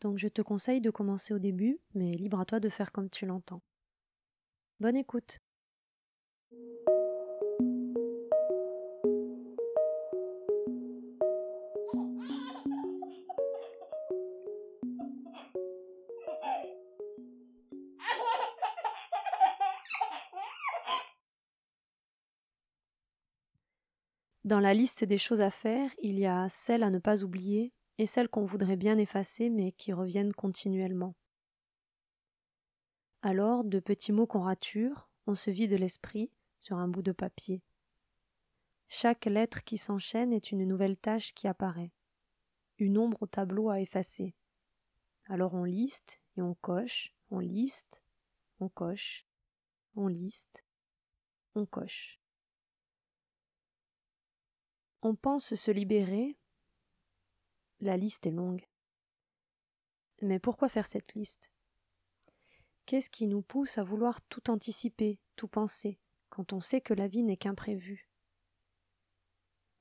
donc je te conseille de commencer au début, mais libre à toi de faire comme tu l'entends. Bonne écoute. Dans la liste des choses à faire, il y a celles à ne pas oublier et celles qu'on voudrait bien effacer mais qui reviennent continuellement. Alors, de petits mots qu'on rature, on se vide l'esprit sur un bout de papier. Chaque lettre qui s'enchaîne est une nouvelle tâche qui apparaît, une ombre au tableau à effacer. Alors on liste et on coche, on liste, on coche, on liste, on coche. On pense se libérer. La liste est longue. Mais pourquoi faire cette liste? Qu'est-ce qui nous pousse à vouloir tout anticiper, tout penser, quand on sait que la vie n'est qu'imprévu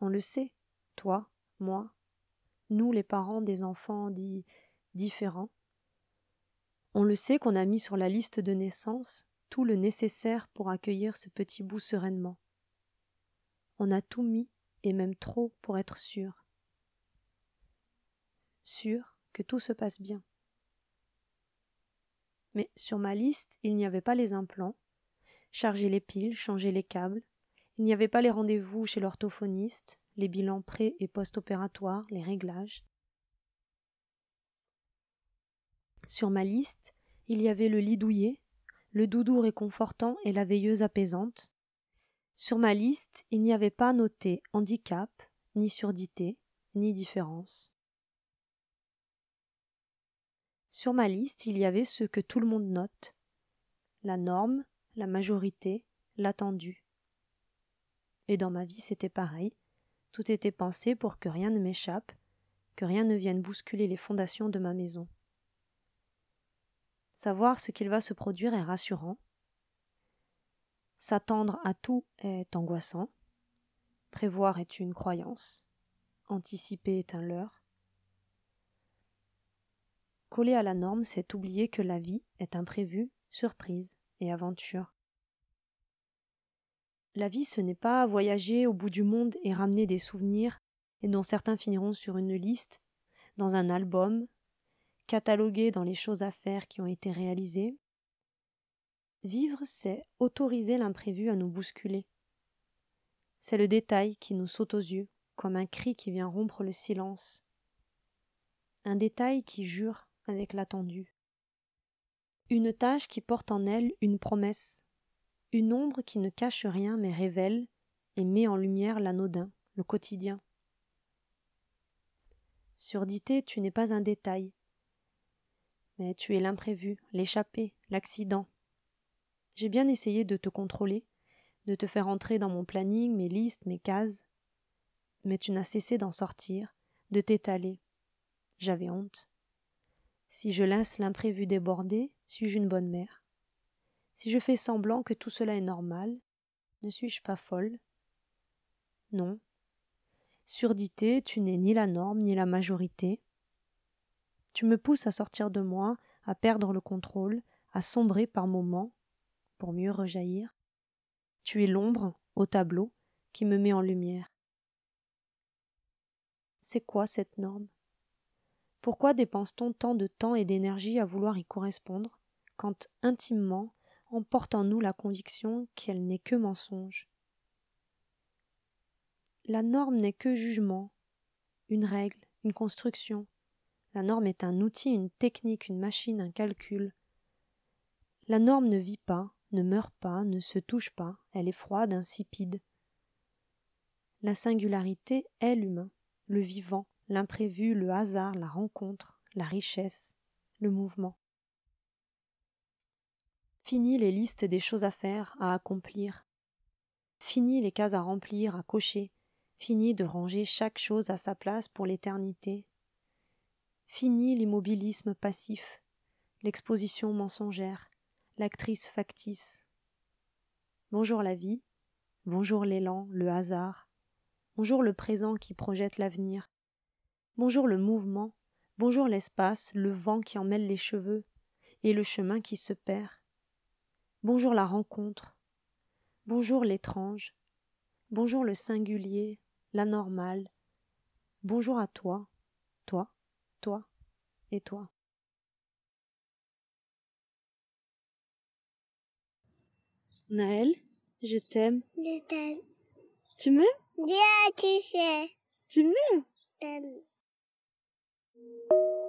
On le sait, toi, moi, nous les parents des enfants dits différents. On le sait qu'on a mis sur la liste de naissance tout le nécessaire pour accueillir ce petit bout sereinement. On a tout mis et même trop pour être sûr. Sûr que tout se passe bien. Mais sur ma liste, il n'y avait pas les implants, charger les piles, changer les câbles, il n'y avait pas les rendez-vous chez l'orthophoniste, les bilans pré- et post-opératoires, les réglages. Sur ma liste, il y avait le lit douillet, le doudou réconfortant et la veilleuse apaisante, sur ma liste, il n'y avait pas noté handicap, ni surdité, ni différence. Sur ma liste, il y avait ce que tout le monde note la norme, la majorité, l'attendu. Et dans ma vie, c'était pareil. Tout était pensé pour que rien ne m'échappe, que rien ne vienne bousculer les fondations de ma maison. Savoir ce qu'il va se produire est rassurant, S'attendre à tout est angoissant. Prévoir est une croyance. Anticiper est un leurre. Coller à la norme, c'est oublier que la vie est imprévue, surprise et aventure. La vie, ce n'est pas voyager au bout du monde et ramener des souvenirs, et dont certains finiront sur une liste, dans un album, catalogués dans les choses à faire qui ont été réalisées, Vivre, c'est autoriser l'imprévu à nous bousculer. C'est le détail qui nous saute aux yeux, comme un cri qui vient rompre le silence. Un détail qui jure avec l'attendu. Une tâche qui porte en elle une promesse. Une ombre qui ne cache rien mais révèle et met en lumière l'anodin, le quotidien. Surdité, tu n'es pas un détail. Mais tu es l'imprévu, l'échappé, l'accident, j'ai bien essayé de te contrôler, de te faire entrer dans mon planning, mes listes, mes cases. Mais tu n'as cessé d'en sortir, de t'étaler. J'avais honte. Si je laisse l'imprévu déborder, suis-je une bonne mère? Si je fais semblant que tout cela est normal, ne suis-je pas folle? Non. Surdité, tu n'es ni la norme ni la majorité. Tu me pousses à sortir de moi, à perdre le contrôle, à sombrer par moments, pour mieux rejaillir. Tu es l'ombre, au tableau, qui me met en lumière. C'est quoi cette norme? Pourquoi dépense-t-on tant de temps et d'énergie à vouloir y correspondre, quand intimement on porte en nous la conviction qu'elle n'est que mensonge? La norme n'est que jugement, une règle, une construction. La norme est un outil, une technique, une machine, un calcul. La norme ne vit pas, ne meurt pas, ne se touche pas, elle est froide, insipide. La singularité est l'humain, le vivant, l'imprévu, le hasard, la rencontre, la richesse, le mouvement. Fini les listes des choses à faire, à accomplir. Fini les cases à remplir, à cocher. Fini de ranger chaque chose à sa place pour l'éternité. Fini l'immobilisme passif, l'exposition mensongère, l'actrice factice. Bonjour la vie, bonjour l'élan, le hasard, bonjour le présent qui projette l'avenir, bonjour le mouvement, bonjour l'espace, le vent qui en mêle les cheveux, et le chemin qui se perd. Bonjour la rencontre, bonjour l'étrange, bonjour le singulier, l'anormal, bonjour à toi, toi, toi et toi. Naël, je t'aime. Je t'aime. Tu m'aimes? Bien, tu sais. Tu m'aimes? Thank you.